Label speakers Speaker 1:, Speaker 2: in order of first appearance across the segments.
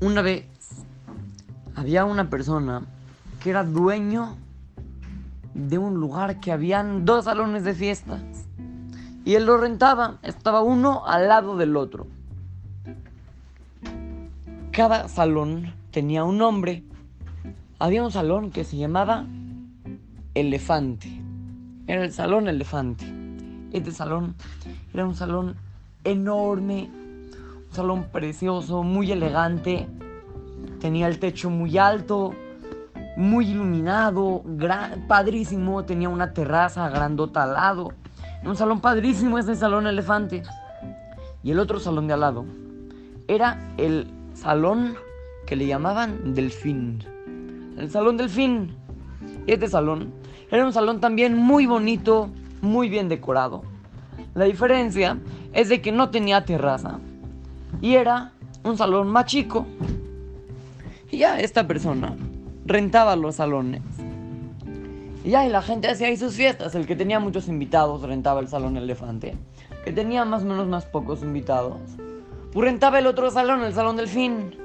Speaker 1: Una vez había una persona que era dueño de un lugar que habían dos salones de fiestas. Y él lo rentaba, estaba uno al lado del otro. Cada salón tenía un nombre. Había un salón que se llamaba Elefante. Era el salón Elefante. Este salón era un salón enorme, salón precioso, muy elegante. Tenía el techo muy alto, muy iluminado, padrísimo. Tenía una terraza grandota al lado. Un salón padrísimo ese salón elefante. Y el otro salón de al lado era el salón que le llamaban Delfín. El salón Delfín. Y este salón era un salón también muy bonito, muy bien decorado. La diferencia es de que no tenía terraza. Y era un salón más chico. Y ya esta persona rentaba los salones. Y y la gente hacía ahí sus fiestas. El que tenía muchos invitados rentaba el salón elefante. Que tenía más o menos más pocos invitados. Pues rentaba el otro salón, el salón del fin.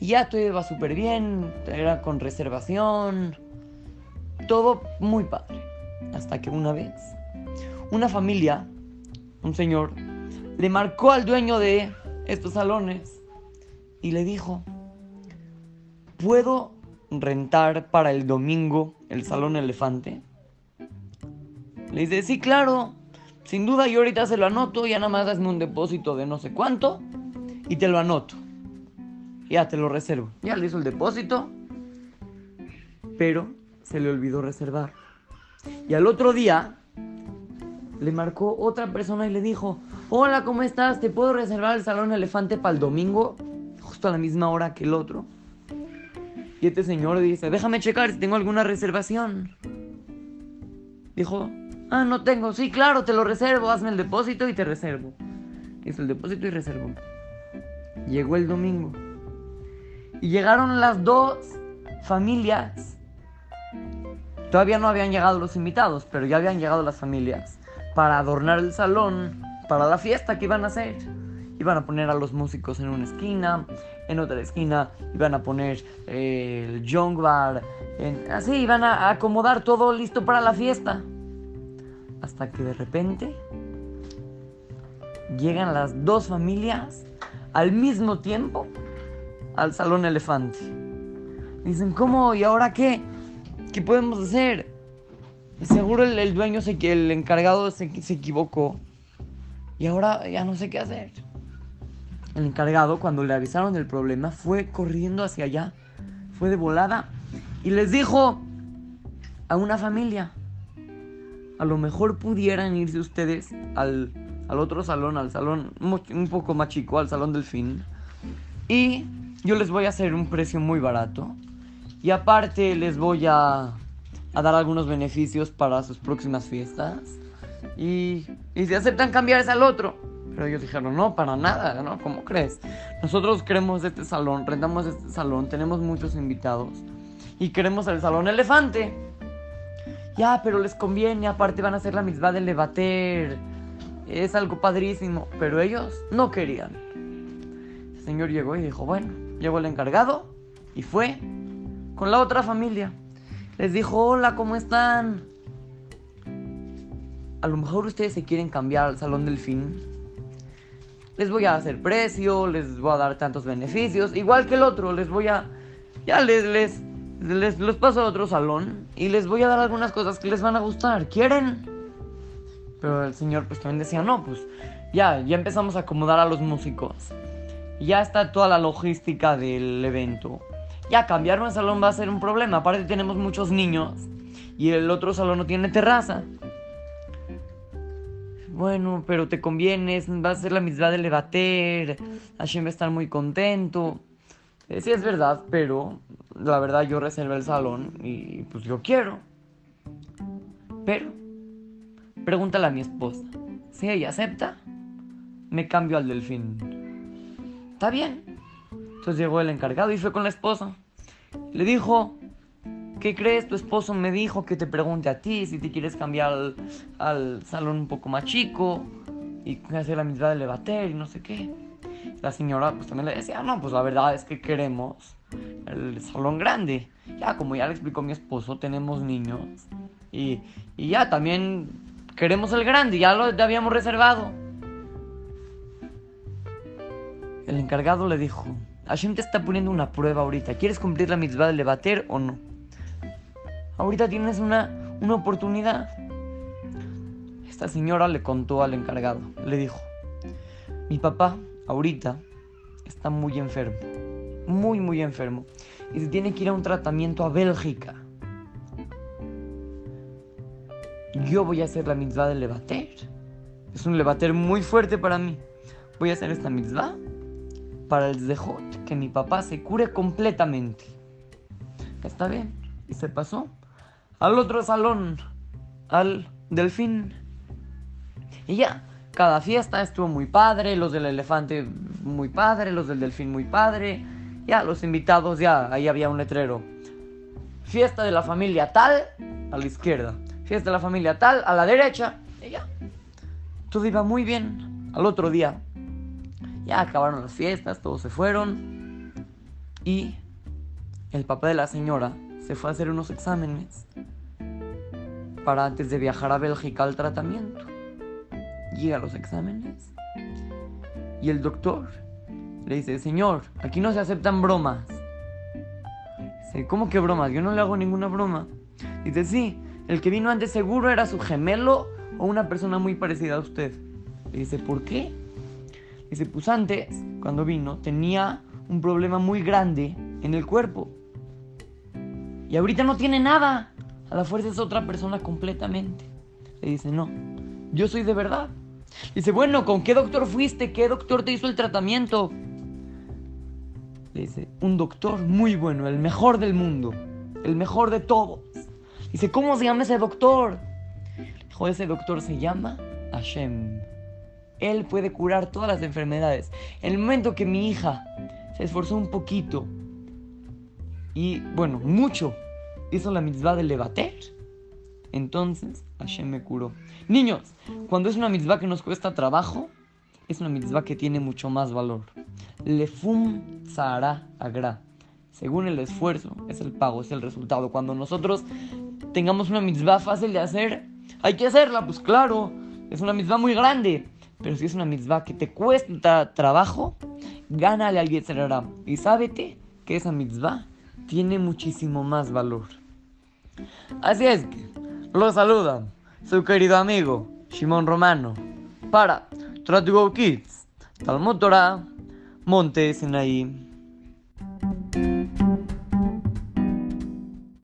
Speaker 1: Y ya todo iba súper bien. Era con reservación. Todo muy padre. Hasta que una vez, una familia, un señor, le marcó al dueño de estos salones y le dijo, ¿puedo rentar para el domingo el salón elefante? Le dice, sí, claro, sin duda yo ahorita se lo anoto, ya nada más hazme un depósito de no sé cuánto y te lo anoto. Ya te lo reservo. Ya le hizo el depósito, pero se le olvidó reservar. Y al otro día le marcó otra persona y le dijo, hola, ¿cómo estás? ¿Te puedo reservar el salón elefante para el domingo? Justo a la misma hora que el otro. Y este señor dice, déjame checar si tengo alguna reservación. Dijo, ah, no tengo. Sí, claro, te lo reservo. Hazme el depósito y te reservo. Hizo el depósito y reservo. Llegó el domingo. Y llegaron las dos familias. Todavía no habían llegado los invitados, pero ya habían llegado las familias para adornar el salón para la fiesta que iban a hacer. Iban a poner a los músicos en una esquina, en otra esquina iban a poner eh, el Young Bar, así iban a acomodar todo listo para la fiesta. Hasta que de repente llegan las dos familias al mismo tiempo al salón elefante. Dicen, ¿cómo? ¿Y ahora qué? ¿Qué podemos hacer? Seguro el, dueño, se, el encargado se, se equivocó. Y ahora ya no sé qué hacer. El encargado, cuando le avisaron del problema, fue corriendo hacia allá. Fue de volada. Y les dijo a una familia. A lo mejor pudieran irse ustedes al, al otro salón, al salón un poco más chico, al salón del fin. Y yo les voy a hacer un precio muy barato. Y aparte les voy a, a dar algunos beneficios para sus próximas fiestas. Y, y si aceptan cambiarse al otro. Pero ellos dijeron, no, para nada, ¿no? ¿Cómo crees? Nosotros queremos este salón, rentamos este salón, tenemos muchos invitados. Y queremos el salón elefante. Ya, pero les conviene, aparte van a hacer la misma del Levater. Es algo padrísimo. Pero ellos no querían. El señor llegó y dijo, bueno, Llegó el encargado y fue con la otra familia. Les dijo, hola, ¿cómo están? A lo mejor ustedes se quieren cambiar al Salón del Fin. Les voy a hacer precio, les voy a dar tantos beneficios. Igual que el otro, les voy a... Ya les, les, les, paso a otro salón y les voy a dar algunas cosas que les van a gustar. ¿Quieren? Pero el señor pues también decía, no, pues ya, ya empezamos a acomodar a los músicos ya está toda la logística del evento. Ya cambiar un salón va a ser un problema. Aparte tenemos muchos niños y el otro salón no tiene terraza. Bueno, pero te conviene, va a ser la misma del Levater. Hashem va a estar muy contento. Eh, sí, es verdad, pero la verdad yo reservé el salón y pues yo quiero. Pero, pregúntale a mi esposa. Si ella acepta, me cambio al delfín. Está bien. Entonces llegó el encargado y fue con la esposa. Le dijo, ¿qué crees? Tu esposo me dijo que te pregunte a ti si te quieres cambiar al, salón un poco más chico y hacer la mitad de levater y no sé qué. La señora pues también le decía, no, pues la verdad es que queremos el salón grande. Ya, como ya le explicó mi esposo, tenemos niños. Y, y ya, también queremos el grande, ya lo habíamos reservado. El encargado le dijo, Hashem te está poniendo una prueba ahorita. ¿Quieres cumplir la mitzvah del levater o no? Ahorita tienes una, una oportunidad. Esta señora le contó al encargado. Le dijo, mi papá ahorita está muy enfermo. Muy, muy enfermo. Y se tiene que ir a un tratamiento a Bélgica. Yo voy a hacer la mitzvah del levater. Es un levater muy fuerte para mí. Voy a hacer esta mitzvah para el zehut, que mi papá se cure completamente. Está bien. Y se pasó al otro salón, al delfín. Y ya, cada fiesta estuvo muy padre, los del elefante muy padre, los del delfín muy padre. Ya, los invitados, ya, ahí había un letrero. Fiesta de la familia tal, a la izquierda. Fiesta de la familia tal, a la derecha. Y ya. Todo iba muy bien. Al otro día, ya acabaron las fiestas, todos se fueron. Y el papá de la señora se fue a hacer unos exámenes para antes de viajar a Bélgica al tratamiento. Llega a los exámenes y el doctor le dice, señor, aquí no se aceptan bromas. Dice, ¿cómo que bromas? Yo no le hago ninguna broma. Dice, sí, el que vino antes seguro era su gemelo o una persona muy parecida a usted. Le dice, ¿por qué? Dice, pues antes, cuando vino, tenía un problema muy grande en el cuerpo. Y ahorita no tiene nada. A la fuerza es otra persona completamente. Le dice, no, yo soy de verdad. Dice, bueno, ¿con qué doctor fuiste? ¿Qué doctor te hizo el tratamiento? Le dice, un doctor muy bueno, el mejor del mundo, el mejor de todos. Dice, ¿cómo se llama ese doctor? Dijo, ese doctor se llama Hashem. Él puede curar todas las enfermedades. En el momento que mi hija se esforzó un poquito y, bueno, mucho, hizo la mitzvah de levater, entonces Hashem me curó. Niños, cuando es una mitzvah que nos cuesta trabajo, es una mitzvah que tiene mucho más valor. Lefum Zahara Agra. Según el esfuerzo, es el pago, es el resultado. Cuando nosotros tengamos una mitzvah fácil de hacer, hay que hacerla, pues claro. Es una mitzvah muy grande. Pero si es una mitzvah que te cuesta trabajo, gánale al Yetzerara. Y sábete que esa mitzvah tiene muchísimo más valor. Así es que, lo saluda su querido amigo Shimon Romano para Try to Go Kids, Talmud Torah, Monte Sinaí.